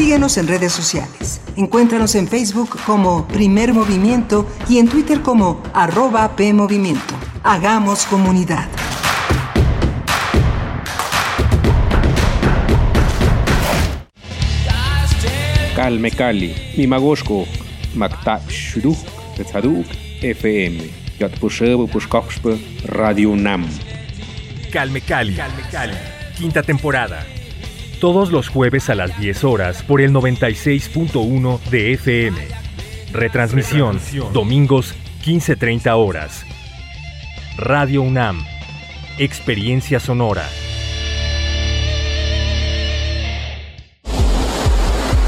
Síguenos en redes sociales. Encuéntranos en Facebook como Primer Movimiento y en Twitter como arroba PMovimiento. Hagamos comunidad. Calme Cali, Mimagoshko, Makta Tetzaduk, FM, Pushkoxpe, Radio Nam. Calme Cali. Calme Cali. Quinta temporada. Todos los jueves a las 10 horas por el 96.1 de FM. Retransmisión, domingos 15.30 horas. Radio UNAM. Experiencia sonora.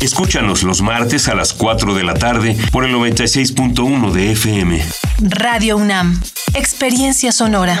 Escúchanos los martes a las 4 de la tarde por el 96.1 de FM. Radio UNAM. Experiencia sonora.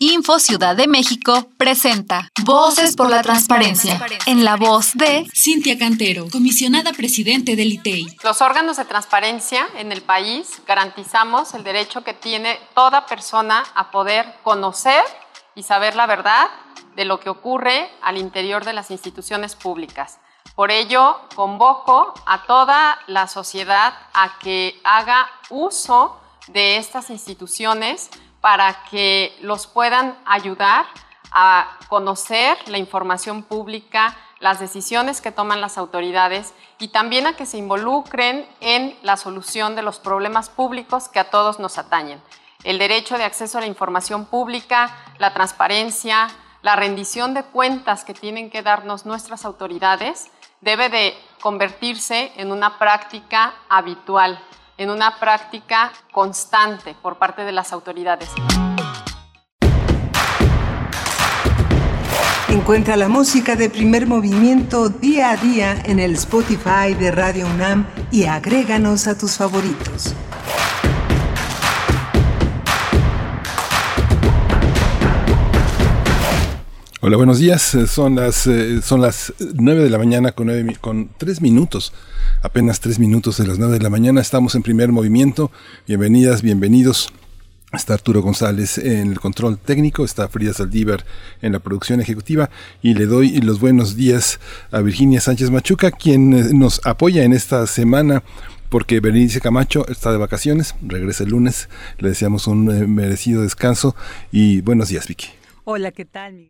Info Ciudad de México presenta Voces por la Transparencia, en la voz de Cintia Cantero, comisionada presidente del ITEI. Los órganos de transparencia en el país garantizamos el derecho que tiene toda persona a poder conocer y saber la verdad de lo que ocurre al interior de las instituciones públicas. Por ello, convoco a toda la sociedad a que haga uso de estas instituciones para que los puedan ayudar a conocer la información pública, las decisiones que toman las autoridades y también a que se involucren en la solución de los problemas públicos que a todos nos atañen. El derecho de acceso a la información pública, la transparencia, la rendición de cuentas que tienen que darnos nuestras autoridades debe de convertirse en una práctica habitual en una práctica constante por parte de las autoridades. Encuentra la música de primer movimiento día a día en el Spotify de Radio UNAM y agréganos a tus favoritos. Hola, buenos días. Son las, eh, son las 9 de la mañana con, 9, con 3 minutos. Apenas 3 minutos de las 9 de la mañana. Estamos en primer movimiento. Bienvenidas, bienvenidos. Está Arturo González en el control técnico, está Frida Saldívar en la producción ejecutiva y le doy los buenos días a Virginia Sánchez Machuca, quien eh, nos apoya en esta semana porque Berenice Camacho está de vacaciones, regresa el lunes, le deseamos un eh, merecido descanso y buenos días Vicky. Hola, ¿qué tal?